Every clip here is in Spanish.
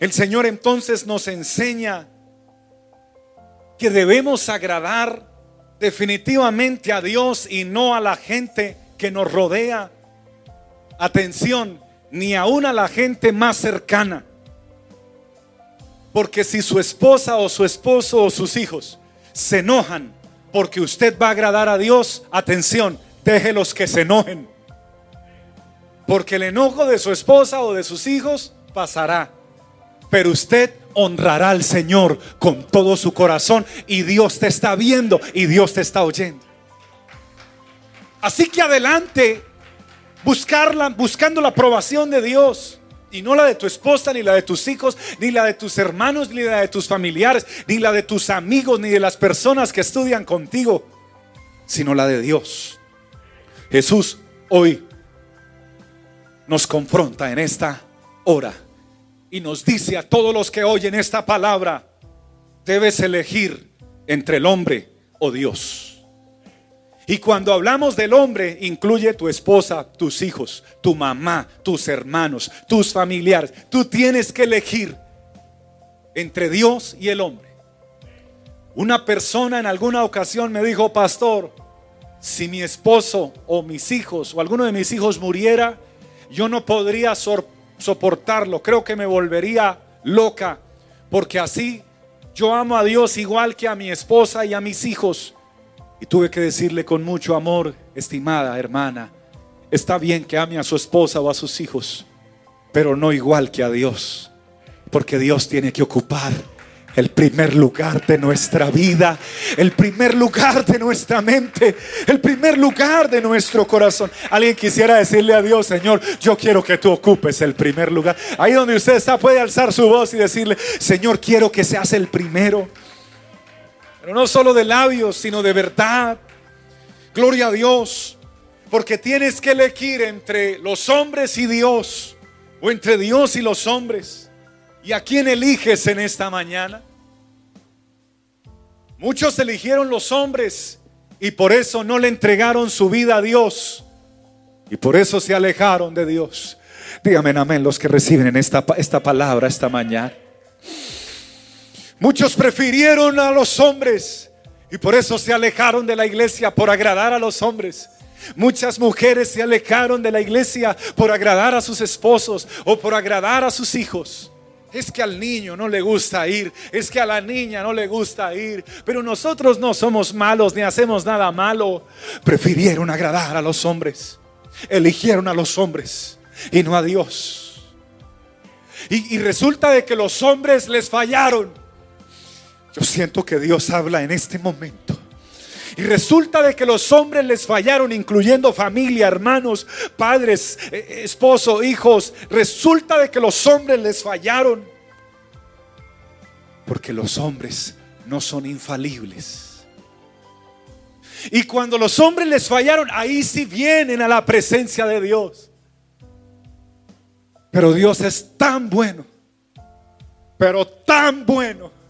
El Señor entonces nos enseña que debemos agradar definitivamente a Dios y no a la gente que nos rodea. Atención, ni aún a la gente más cercana. Porque si su esposa o su esposo o sus hijos se enojan porque usted va a agradar a Dios, atención, déjelos que se enojen. Porque el enojo de su esposa o de sus hijos pasará. Pero usted honrará al Señor con todo su corazón y Dios te está viendo y Dios te está oyendo. Así que adelante, buscarla, buscando la aprobación de Dios. Y no la de tu esposa, ni la de tus hijos, ni la de tus hermanos, ni la de tus familiares, ni la de tus amigos, ni de las personas que estudian contigo, sino la de Dios. Jesús hoy nos confronta en esta hora y nos dice a todos los que oyen esta palabra, debes elegir entre el hombre o Dios. Y cuando hablamos del hombre, incluye tu esposa, tus hijos, tu mamá, tus hermanos, tus familiares. Tú tienes que elegir entre Dios y el hombre. Una persona en alguna ocasión me dijo, pastor, si mi esposo o mis hijos o alguno de mis hijos muriera, yo no podría soportarlo. Creo que me volvería loca, porque así yo amo a Dios igual que a mi esposa y a mis hijos. Y tuve que decirle con mucho amor, estimada hermana, está bien que ame a su esposa o a sus hijos, pero no igual que a Dios, porque Dios tiene que ocupar el primer lugar de nuestra vida, el primer lugar de nuestra mente, el primer lugar de nuestro corazón. Alguien quisiera decirle a Dios, Señor, yo quiero que tú ocupes el primer lugar. Ahí donde usted está puede alzar su voz y decirle, Señor, quiero que seas el primero. Pero no solo de labios, sino de verdad. Gloria a Dios. Porque tienes que elegir entre los hombres y Dios. O entre Dios y los hombres. ¿Y a quién eliges en esta mañana? Muchos eligieron los hombres y por eso no le entregaron su vida a Dios. Y por eso se alejaron de Dios. Dígame amén los que reciben en esta, esta palabra esta mañana. Muchos prefirieron a los hombres y por eso se alejaron de la iglesia por agradar a los hombres. Muchas mujeres se alejaron de la iglesia por agradar a sus esposos o por agradar a sus hijos. Es que al niño no le gusta ir, es que a la niña no le gusta ir, pero nosotros no somos malos ni hacemos nada malo. Prefirieron agradar a los hombres, eligieron a los hombres y no a Dios. Y, y resulta de que los hombres les fallaron. Yo siento que Dios habla en este momento. Y resulta de que los hombres les fallaron, incluyendo familia, hermanos, padres, eh, esposo, hijos. Resulta de que los hombres les fallaron. Porque los hombres no son infalibles. Y cuando los hombres les fallaron, ahí sí vienen a la presencia de Dios. Pero Dios es tan bueno, pero tan bueno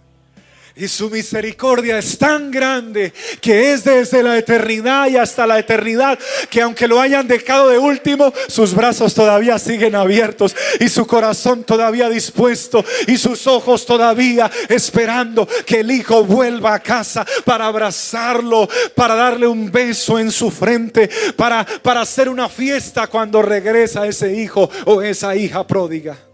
y su misericordia es tan grande que es desde la eternidad y hasta la eternidad que aunque lo hayan dejado de último, sus brazos todavía siguen abiertos y su corazón todavía dispuesto y sus ojos todavía esperando que el hijo vuelva a casa para abrazarlo, para darle un beso en su frente, para, para hacer una fiesta cuando regresa ese hijo o esa hija pródiga.